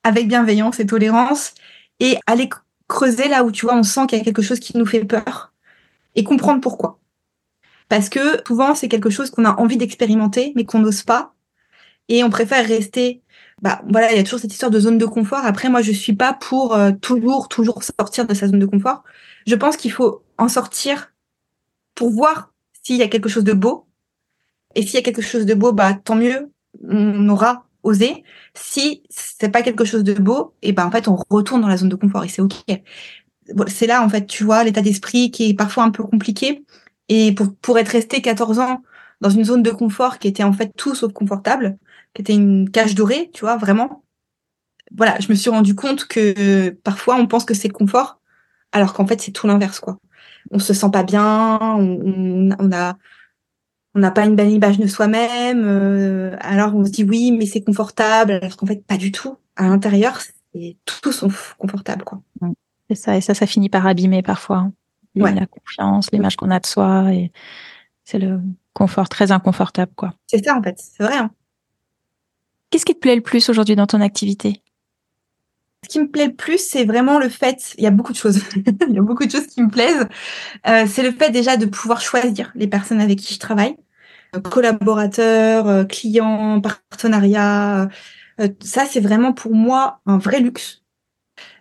B: avec bienveillance et tolérance et aller creuser là où tu vois, on sent qu'il y a quelque chose qui nous fait peur et comprendre pourquoi. Parce que souvent, c'est quelque chose qu'on a envie d'expérimenter, mais qu'on n'ose pas. Et on préfère rester. Bah voilà, il y a toujours cette histoire de zone de confort. Après, moi, je suis pas pour euh, toujours, toujours sortir de sa zone de confort. Je pense qu'il faut en sortir pour voir s'il y a quelque chose de beau. Et s'il y a quelque chose de beau, bah tant mieux, on aura osé. Si c'est pas quelque chose de beau, et ben en fait on retourne dans la zone de confort et c'est ok. C'est là en fait, tu vois, l'état d'esprit qui est parfois un peu compliqué. Et pour, pour être resté 14 ans dans une zone de confort qui était en fait tout sauf confortable, qui était une cage dorée, tu vois, vraiment. Voilà, je me suis rendu compte que parfois on pense que c'est le confort, alors qu'en fait c'est tout l'inverse, quoi. On se sent pas bien, on, on a on n'a pas une belle image de soi-même, euh, alors on se dit oui, mais c'est confortable, alors qu'en fait pas du tout. À l'intérieur, c'est tout sauf confortable, quoi.
A: C'est ça, et ça, ça finit par abîmer parfois. Hein la confiance, l'image qu'on a de soi. Et c'est le confort très inconfortable, quoi.
B: C'est ça, en fait. C'est vrai. Hein.
A: Qu'est-ce qui te plaît le plus aujourd'hui dans ton activité?
B: Ce qui me plaît le plus, c'est vraiment le fait. Il y a beaucoup de choses. il y a beaucoup de choses qui me plaisent. Euh, c'est le fait déjà de pouvoir choisir les personnes avec qui je travaille, euh, collaborateurs, euh, clients, partenariats. ça, c'est vraiment pour moi un vrai luxe.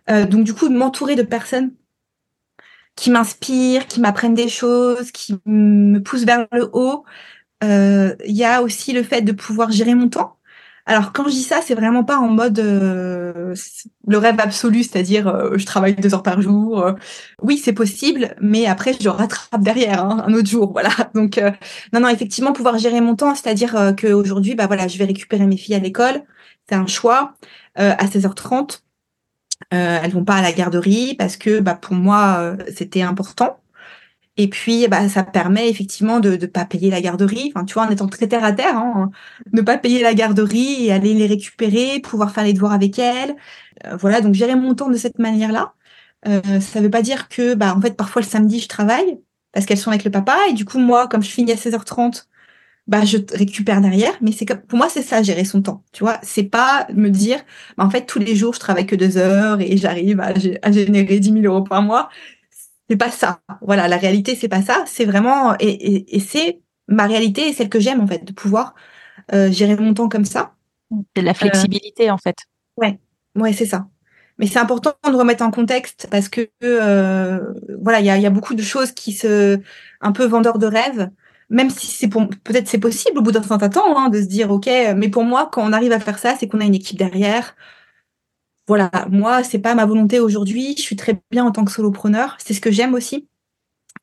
B: donc du coup, m'entourer de personnes qui m'inspirent, qui m'apprennent des choses, qui me poussent vers le haut. Euh, il y a aussi le fait de pouvoir gérer mon temps. Alors quand je dis ça, c'est vraiment pas en mode euh, le rêve absolu, c'est-à-dire euh, je travaille deux heures par jour. oui, c'est possible, mais après je rattrape derrière hein, un autre jour, voilà. Donc non, non, effectivement, pouvoir gérer mon temps, c'est-à-dire qu'aujourd'hui, bah voilà, je vais récupérer mes filles à l'école, c'est un choix à 16h30. Euh, elles vont pas à la garderie parce que bah, pour moi, euh, c'était important. Et puis, bah, ça permet effectivement de ne pas payer la garderie. Enfin, tu vois, en étant très terre à terre, hein, ne pas payer la garderie et aller les récupérer, pouvoir faire les devoirs avec elles. Euh, voilà, donc gérer mon temps de cette manière-là. Euh, ça veut pas dire que, bah, en fait, parfois le samedi, je travaille parce qu'elles sont avec le papa. Et du coup, moi, comme je finis à 16h30, bah je récupère derrière mais c'est pour moi c'est ça gérer son temps tu vois c'est pas me dire bah, en fait tous les jours je travaille que deux heures et j'arrive à, à, générer 10 000 euros par mois c'est pas ça. Voilà la réalité c'est pas ça. C'est vraiment et, et, et c'est ma réalité et celle que j'aime en fait de pouvoir euh, gérer mon temps comme ça.
A: C'est de la flexibilité en fait.
B: ouais. Ouais c'est ça. Mais c'est important de remettre en contexte parce que euh, voilà il y a, y a beaucoup de choses qui se un peu vendeurs de rêves. Même si c'est pour peut-être c'est possible au bout d'un certain temps hein, de se dire ok mais pour moi quand on arrive à faire ça c'est qu'on a une équipe derrière voilà moi c'est pas ma volonté aujourd'hui. Je suis très bien en tant que solopreneur. C'est ce que j'aime aussi.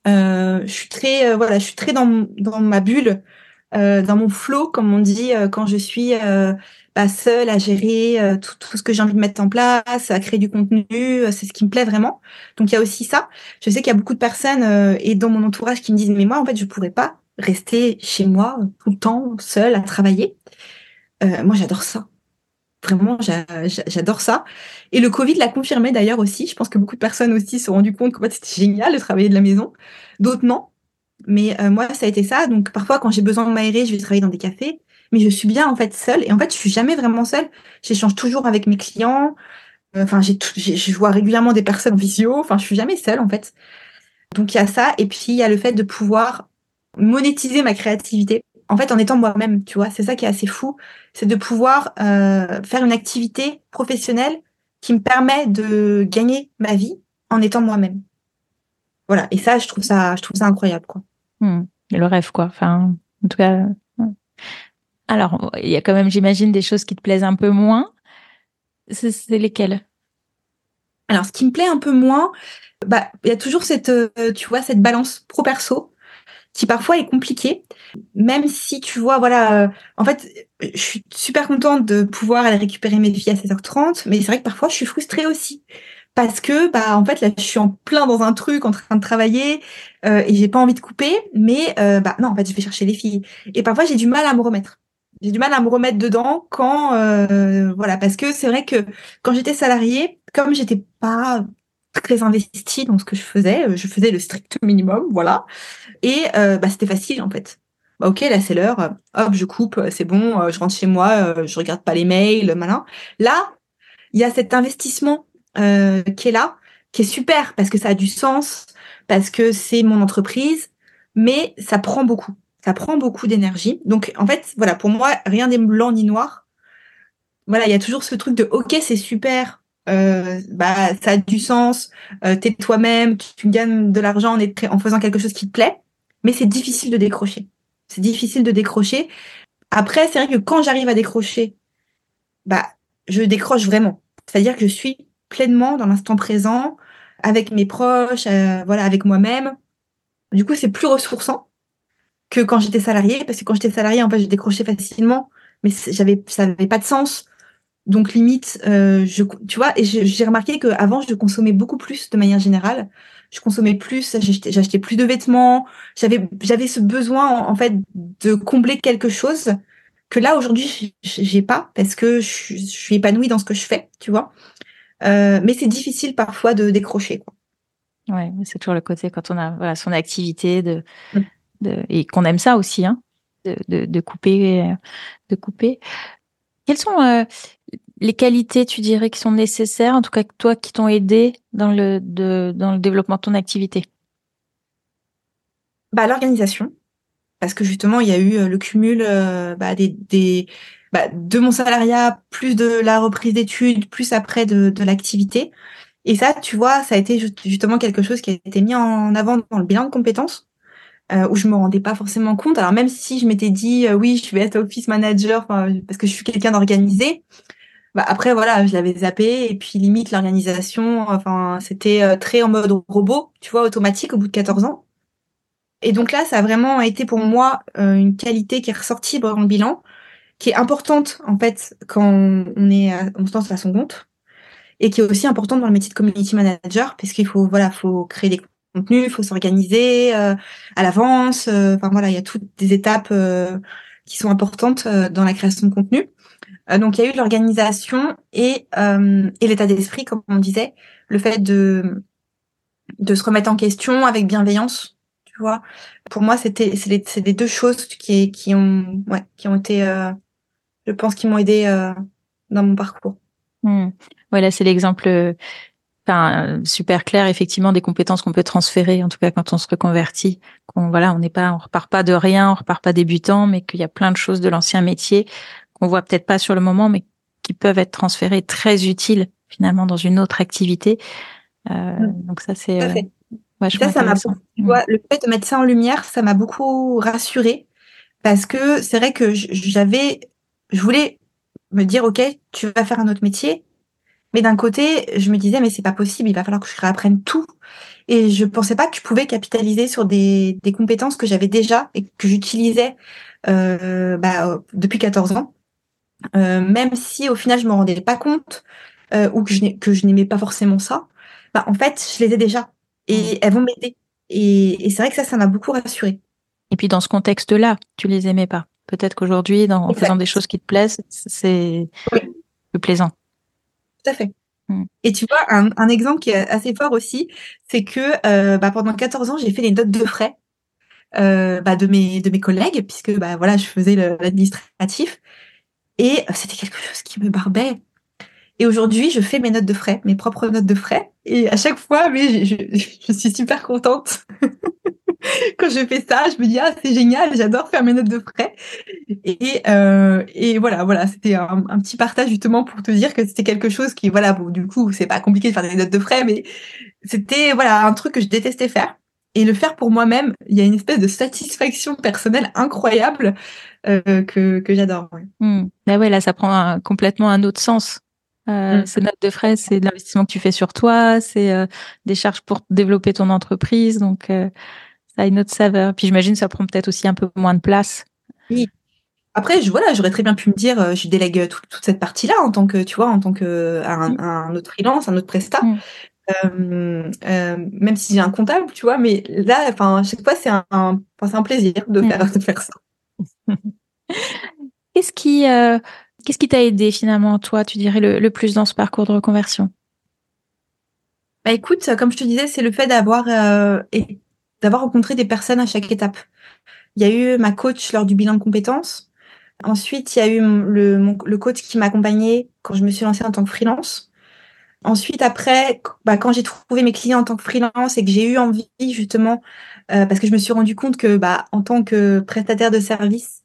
B: Euh, je suis très euh, voilà je suis très dans dans ma bulle euh, dans mon flow comme on dit euh, quand je suis bah, seule à gérer tout, tout, ce que j'ai envie de mettre en place à créer du contenu c'est ce qui me plaît vraiment. Donc il y a aussi ça. Je sais qu'il y a beaucoup de personnes et dans mon entourage qui me disent mais moi en fait je pourrais pas rester chez moi tout le temps, seule, à travailler. Moi, j'adore ça. Vraiment, j'adore ça. Et le Covid l'a confirmé d'ailleurs aussi. Je pense que beaucoup de personnes aussi se sont rendues compte que c'était génial de travailler de la maison. D'autres non. Mais euh, moi, ça a été ça. Donc parfois, quand j'ai besoin de m'aérer, je vais travailler dans des cafés. Mais je suis bien en fait seule. Et en fait, je suis jamais vraiment seule. J'échange toujours avec mes clients. Enfin, j'ai, je vois régulièrement des personnes en visio. Enfin, je suis jamais seule en fait. Donc il y a ça. Et puis il y a le fait de pouvoir monétiser ma créativité en fait en étant moi-même tu vois. C'est ça qui est assez fou. C'est de pouvoir euh, faire une activité professionnelle qui me permet de gagner ma vie en étant moi-même. Voilà. Et ça je trouve ça je trouve ça incroyable quoi.
A: Hmm. le rêve quoi. Enfin en tout cas alors il y a quand même j'imagine des choses qui te plaisent un peu moins. C'est lesquelles?
B: Alors ce qui me plaît un peu moins bah il y a toujours cette euh, tu vois cette balance pro perso qui parfois est compliqué, même si tu vois, voilà, euh, en fait, je suis super contente de pouvoir aller récupérer mes filles à 16h30, mais c'est vrai que parfois je suis frustrée aussi. Parce que, bah, en fait, là, je suis en plein dans un truc, en train de travailler, euh, et j'ai pas envie de couper, mais, euh, bah, non, en fait, je vais chercher les filles. Et parfois, j'ai du mal à me remettre. J'ai du mal à me remettre dedans quand, euh, voilà, parce que c'est vrai que quand j'étais salariée, comme j'étais pas très investie dans ce que je faisais. Euh, je faisais le strict minimum, voilà. Et euh, bah, c'était facile en fait. bah, ok, là c'est l'heure, hop, je coupe, c'est bon, je rentre chez moi, je regarde pas les mails, malin. Là, il y a cet investissement euh, qui est là, qui est super parce que ça a du sens, parce que c'est mon entreprise, mais ça prend beaucoup. Ça prend beaucoup d'énergie. Donc, en fait, voilà, pour moi, rien n'est blanc ni noir. Voilà, il y a toujours ce truc de OK, c'est super, euh, bah, ça a du sens, euh, t'es toi-même, tu, gagnes de l'argent en, en faisant quelque chose qui te plaît, mais c'est difficile de décrocher. C'est difficile de décrocher. Après, c'est vrai que quand j'arrive à décrocher, bah, je décroche vraiment. C'est-à-dire que je suis pleinement dans l'instant présent, avec mes proches, euh, voilà, avec moi-même. Du coup, c'est plus ressourçant que quand j'étais salariée, parce que quand j'étais salariée, en fait, je décrochais facilement, mais j'avais, ça n'avait pas de sens. Donc limite, euh, je, tu vois, et j'ai remarqué qu'avant, je consommais beaucoup plus de manière générale. Je consommais plus, j'achetais plus de vêtements. J'avais, j'avais ce besoin en, fait de combler quelque chose que là aujourd'hui j'ai pas parce que je, je, suis épanouie dans ce que je fais, tu vois. Euh, mais c'est difficile parfois de décrocher. Quoi.
A: Ouais, c'est toujours le côté quand on a voilà, son activité de, mm. de et qu'on aime ça aussi, hein, de, de, de, couper, de couper. Quelles sont euh, les qualités, tu dirais, qui sont nécessaires, en tout cas toi, qui t'ont aidé dans le développement de ton activité?
B: Bah l'organisation, parce que justement il y a eu euh, le cumul euh, bah, bah, de mon salariat, plus de la reprise d'études, plus après de, l'activité. Et ça, tu vois, ça a été justement quelque chose qui a été mis en avant dans le bilan de compétences, euh, où je me rendais pas forcément compte. Alors même si je m'étais dit, oui, je vais être office manager parce que je suis quelqu'un d'organisé, bah, après voilà, je l'avais zappé et puis limite l'organisation, enfin c'était euh, très en mode robot, tu vois, automatique au bout de 14 ans. Et donc là, ça a vraiment été pour moi euh, une qualité qui est ressortie dans le bilan, qui est importante en fait quand on est à, on se lance à son compte et qui est aussi importante dans le métier de community manager puisqu'il faut voilà faut créer des contenus, faut s'organiser euh, à l'avance. Euh, enfin voilà, il y a toutes des étapes euh, qui sont importantes dans la création de contenu. Donc il y a eu l'organisation et et l'état d'esprit comme on disait, le fait de de se remettre en question avec bienveillance, tu vois. Pour moi, c'était c'est les, deux choses qui qui ont ouais qui ont été je pense, qu'ils m'ont aidé euh, dans mon parcours.
A: Hmm. Voilà, c'est l'exemple euh, enfin, super clair, effectivement, des compétences qu'on peut transférer, en tout cas quand on se reconvertit. Qu'on voilà, on n'est pas, on repart pas de rien, on repart pas débutant, mais qu'il y a plein de choses de l'ancien métier qu'on voit peut-être pas sur le moment, mais qui peuvent être transférées très utiles finalement dans une autre activité. Euh, hmm. Donc ça, c'est euh,
B: ça, ça m'a le fait de mettre ça en lumière, ça m'a beaucoup rassurée parce que c'est vrai que j'avais je voulais me dire, OK, tu vas faire un autre métier. Mais d'un côté, je me disais, mais c'est pas possible, il va falloir que je réapprenne tout. Et je pensais pas que je pouvais capitaliser sur des, des compétences que j'avais déjà et que j'utilisais euh, bah, depuis 14 ans. Euh, même si au final je me rendais pas compte euh, ou que je, n'aimais pas forcément ça, bah, en fait, je les ai déjà et mmh. elles vont m'aider. Et, et c'est vrai que ça, ça m'a beaucoup rassurée.
A: Et puis dans ce contexte-là, tu les aimais pas Peut-être qu'aujourd'hui, en faisant des choses qui te plaisent, c'est plus plaisant.
B: Tout à fait. Hmm. Et tu vois, un, exemple qui est assez fort aussi, c'est que euh, bah, pendant 14 ans, j'ai fait les notes de frais euh, bah, de mes de mes collègues, puisque bah voilà, je faisais l'administratif, et c'était quelque chose qui me barbait. Et aujourd'hui, je fais mes notes de frais, mes propres notes de frais, et à chaque fois, mais je, suis super contente. quand je fais ça, je me dis ah c'est génial, j'adore faire mes notes de frais. Et, euh, et voilà, voilà, c'était un, un, petit partage justement pour te dire que c'était quelque chose qui voilà, du coup c'est pas compliqué de faire des notes de frais, mais c'était voilà un truc que je détestais faire. Et le faire pour moi-même, il y a une espèce de satisfaction personnelle incroyable euh, que, que j'adore. Ouais.
A: Hmm. Bah ouais, là ça prend complètement un autre sens. Euh, mmh. Ces notes de frais, c'est de l'investissement que tu fais sur toi, c'est euh, des charges pour développer ton entreprise. Donc, euh, ça a une autre saveur. Puis j'imagine ça prend peut-être aussi un peu moins de place.
B: Oui. Après, je, voilà, j'aurais très bien pu me dire, euh, je délègue euh, toute, cette partie-là en tant que, tu vois, en tant que un, mm. un autre freelance, un autre prestat. Mm. Euh, euh, même si j'ai un comptable, tu vois, mais là, enfin, chaque fois, c'est un, un, c'est un plaisir de mm. faire, de faire ça.
A: qu'est-ce qui, euh, qu'est-ce qui t'a aidé finalement, toi, tu dirais le, le, plus dans ce parcours de reconversion?
B: Bah écoute, comme je te disais, c'est le fait d'avoir d'avoir rencontré des personnes à chaque étape. Il y a eu ma coach lors du bilan de compétences. Ensuite, il y a eu le, le coach qui m'a accompagnée quand je me suis lancée en tant que freelance. Ensuite, après, bah, quand j'ai trouvé mes clients en tant que freelance et que j'ai eu envie justement, euh, parce que je me suis rendu compte que bah, en tant que prestataire de service,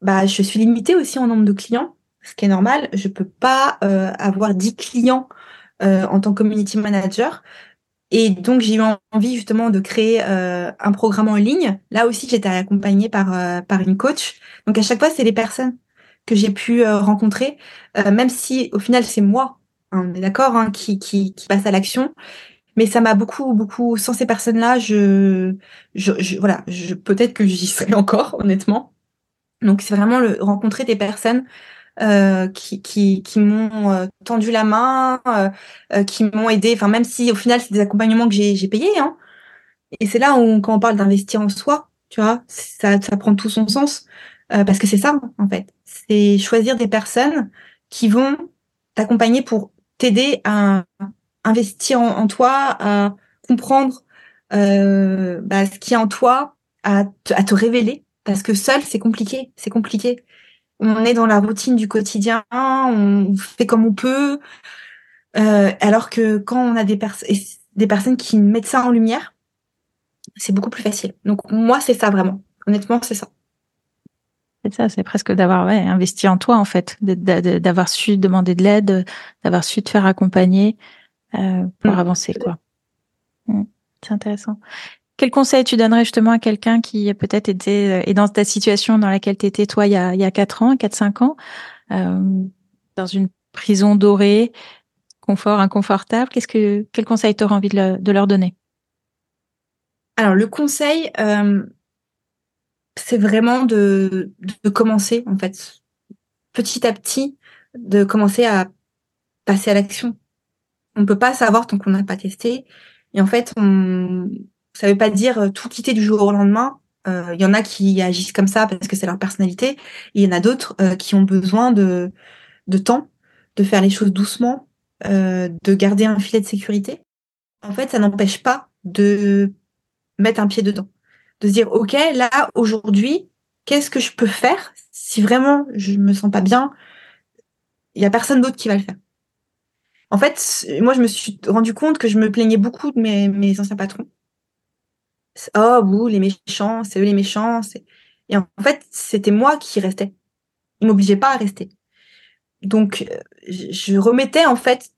B: bah, je suis limitée aussi en nombre de clients, ce qui est normal. Je peux pas euh, avoir 10 clients euh, en tant que community manager. Et donc, j'ai eu envie justement de créer un programme en ligne. Là aussi, j'étais accompagnée par, par une coach. Donc, à chaque fois, c'est les personnes que j'ai pu rencontrer, même si au final, c'est moi on est d'accord, hein, qui, qui, qui passe à l'action. Mais ça m'a beaucoup, beaucoup, sans ces personnes-là, je, je, voilà, je, peut-être que j'y serais encore, honnêtement. Donc c'est vraiment le, rencontrer des personnes euh, qui, qui, qui m'ont euh, tendu la main, euh, euh, qui m'ont aidé. Enfin, même si au final c'est des accompagnements que j'ai, j'ai payés. Hein. Et c'est là où quand on parle d'investir en soi, tu vois, ça, ça prend tout son sens parce que c'est ça en fait. C'est choisir des personnes qui vont t'accompagner pour t'aider à investir en, toi, à comprendre euh, bah, ce qui est en toi, à te, à te révéler. Parce que seul, c'est compliqué. C'est compliqué. On est dans la routine du quotidien, on fait comme on peut. Euh, alors que quand on a des, personnes des personnes qui mettent ça en lumière, c'est beaucoup plus facile. Donc moi, c'est ça vraiment. Honnêtement, c'est ça.
A: C'est ça, c'est presque d'avoir ouais, investi en toi en fait, d'avoir su demander de l'aide, d'avoir su te faire accompagner euh, pour mmh. avancer quoi. Mmh. C'est intéressant. Quel conseil tu donnerais justement à quelqu'un qui peut-être était euh, est dans ta situation dans laquelle tu étais toi il y a il y a quatre ans, quatre cinq ans, euh, dans une prison dorée, confort inconfortable. Qu'est-ce que quel conseil tu aurais envie de, de, leur donner?
B: Alors le conseil, euh, c'est vraiment de, de commencer, en fait, petit à petit, de commencer à passer à l'action. On ne peut pas savoir tant qu'on n'a pas testé. Et en fait, on, ça veut pas dire euh, tout quitter du jour au lendemain. Euh, il y en a qui agissent comme ça parce que c'est leur personnalité. Il y en a d'autres euh, qui ont besoin de, de temps, de faire les choses doucement, de garder un filet de sécurité. En fait, ça n'empêche pas de mettre un pied dedans de se dire ok là aujourd'hui qu'est-ce que je peux faire si vraiment je me sens pas bien? Il y a personne d'autre qui va le faire. En fait moi je me suis rendu compte que je me plaignais beaucoup de mes, anciens patrons. Oh vous les méchants c'est eux les méchants et en fait c'était moi qui restais. Ils m'obligeaient pas à rester. Donc je remettais en fait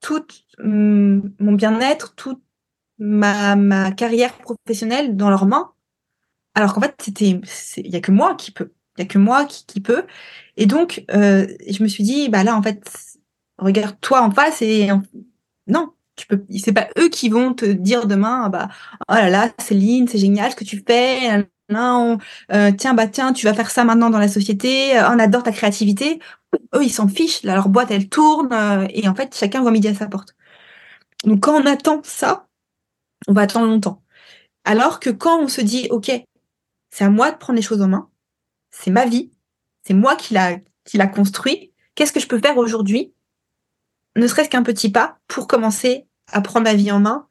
B: tout mon bien-être toute ma, ma carrière professionnelle dans leurs mains alors qu'en fait, c'était, il y a que moi qui peut, il y a que moi qui, qui peut. Et donc, euh, je me suis dit, bah là, en fait, regarde-toi en face et non, tu peux, c'est pas eux qui vont te dire demain, ah bah, oh là là, Céline, c'est génial ce que tu fais. Non, euh, tiens, bah tiens, tu vas faire ça maintenant dans la société. On adore ta créativité. Eux, ils s'en fichent. Là, leur boîte, elle tourne euh, et en fait, chacun voit midi à sa porte. Donc, quand on attend ça, on va attendre longtemps. Alors que quand on se dit, ok, c'est à moi de prendre les choses en main. C'est ma vie. C'est moi qui l'a, qui l'a construit. Qu'est-ce que je peux faire aujourd'hui? Ne serait-ce qu'un petit pas pour commencer à prendre ma vie en main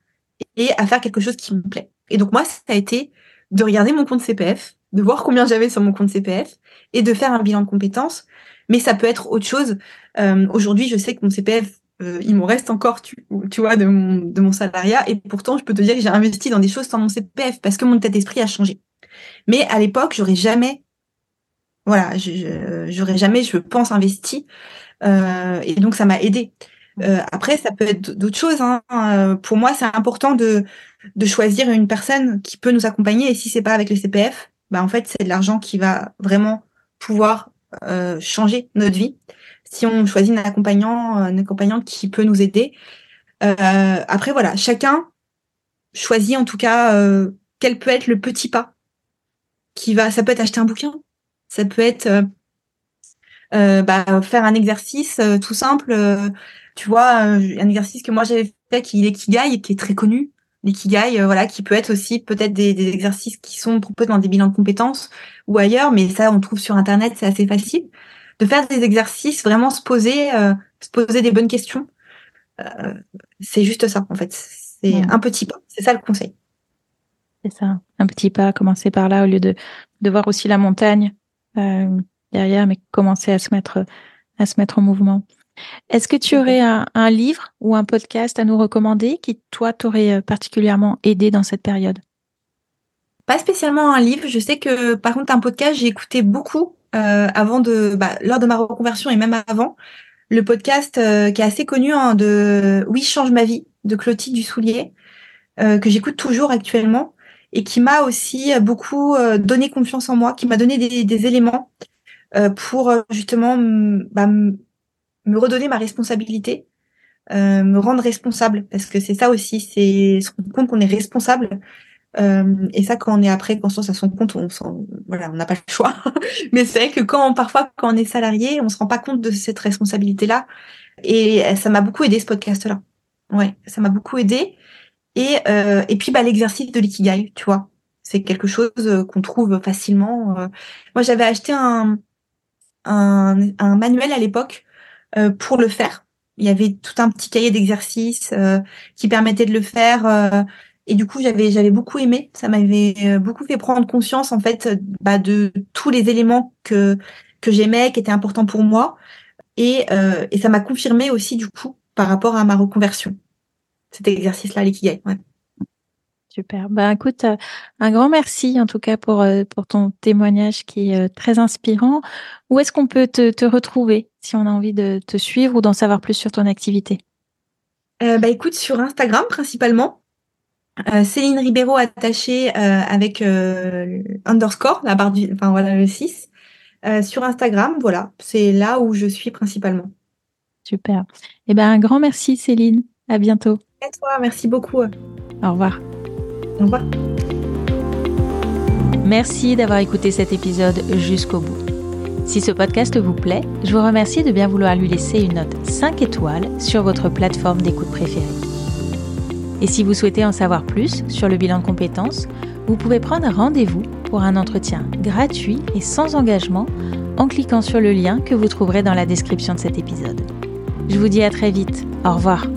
B: et à faire quelque chose qui me plaît. Et donc, moi, ça a été de regarder mon compte CPF, de voir combien j'avais sur mon compte CPF et de faire un bilan de compétences. Mais ça peut être autre chose. Euh, aujourd'hui, je sais que mon CPF, euh, il m'en reste encore, tu, tu vois, de mon, de mon salariat. Et pourtant, je peux te dire que j'ai investi dans des choses sans mon CPF parce que mon tête d'esprit a changé. Mais à l'époque, j'aurais jamais, voilà, j'aurais jamais, je pense, investi. Euh, et donc, ça m'a aidé. Euh, après, ça peut être d'autres choses. Hein. Euh, pour moi, c'est important de, de choisir une personne qui peut nous accompagner. Et si c'est pas avec le CPF, bah en fait, c'est de l'argent qui va vraiment pouvoir euh, changer notre vie. Si on choisit un accompagnant, une accompagnante qui peut nous aider. Euh, après, voilà, chacun choisit en tout cas quel peut être le petit pas qui va, ça peut être acheter un bouquin, ça peut être euh, euh bah, faire un exercice euh, tout simple. Euh, tu vois, un exercice que moi j'avais fait qui est l'ikigai, qui est très connu. L'ikigai, voilà, qui peut être aussi peut-être des, des, exercices qui sont proposés dans des bilans de compétences ou ailleurs, mais ça on trouve sur internet, c'est assez facile. De faire des exercices, vraiment se poser, se poser des bonnes questions. c'est juste ça en fait. C'est un petit pas. C'est ça le conseil.
A: C'est ça, un petit pas, commencer par là au lieu de, de voir aussi la montagne euh, derrière, mais commencer à se mettre à se mettre en mouvement. Est-ce que tu aurais un, un, livre ou un podcast à nous recommander qui, toi, t'aurait particulièrement aidé dans cette période?
B: Pas spécialement un livre. Je sais que, par contre, un podcast, j'ai écouté beaucoup euh, avant de, bah, lors de ma reconversion et même avant, le podcast euh, qui est assez connu hein, de Oui, change ma vie de Clotilde Dussoulier, euh, que j'écoute toujours actuellement et qui m'a aussi beaucoup euh, donné confiance en moi, qui m'a donné des, des éléments euh, pour euh, justement bah, me redonner ma responsabilité, euh, me rendre responsable, parce que c'est ça aussi, c'est se rendre compte qu'on est responsable. Euh, et ça, quand on est après conscience à son compte, on voilà, on n'a pas le choix. Mais c'est vrai que quand parfois, quand on est salarié, on se rend pas compte de cette responsabilité-là. Et ça m'a beaucoup aidé ce podcast-là. Ouais, ça m'a beaucoup aidé. Et euh, et puis bah l'exercice de l'ikigai, tu vois, c'est quelque chose qu'on trouve facilement. Moi, j'avais acheté un un, un manuel à l'époque euh, pour le faire. Il y avait tout un petit cahier d'exercices euh, qui permettait de le faire. Euh, et du coup, j'avais j'avais beaucoup aimé. Ça m'avait beaucoup fait prendre conscience en fait bah, de tous les éléments que que j'aimais, qui étaient importants pour moi. Et, et ça m'a confirmé aussi du coup par rapport à ma reconversion. Cet exercice-là, l'ikigai. Ouais.
A: Super. Ben, écoute, euh, un grand merci en tout cas pour, euh, pour ton témoignage qui est euh, très inspirant. Où est-ce qu'on peut te, te, retrouver si on a envie de te suivre ou d'en savoir plus sur ton activité?
B: Euh, bah, écoute, sur Instagram principalement. Euh, Céline Ribeiro attachée euh, avec underscore, la barre du, enfin voilà le 6. sur Instagram, voilà, c'est là où je suis principalement.
A: Super. Eh ben un grand merci Céline. À bientôt.
B: À toi, merci beaucoup.
A: Au revoir.
B: Au revoir.
A: Merci d'avoir écouté cet épisode jusqu'au bout. Si ce podcast vous plaît, je vous remercie de bien vouloir lui laisser une note 5 étoiles sur votre plateforme d'écoute préférée. Et si vous souhaitez en savoir plus sur le bilan de compétences, vous pouvez prendre rendez-vous pour un entretien gratuit et sans engagement en cliquant sur le lien que vous trouverez dans la description de cet épisode. Je vous dis à très vite. Au revoir.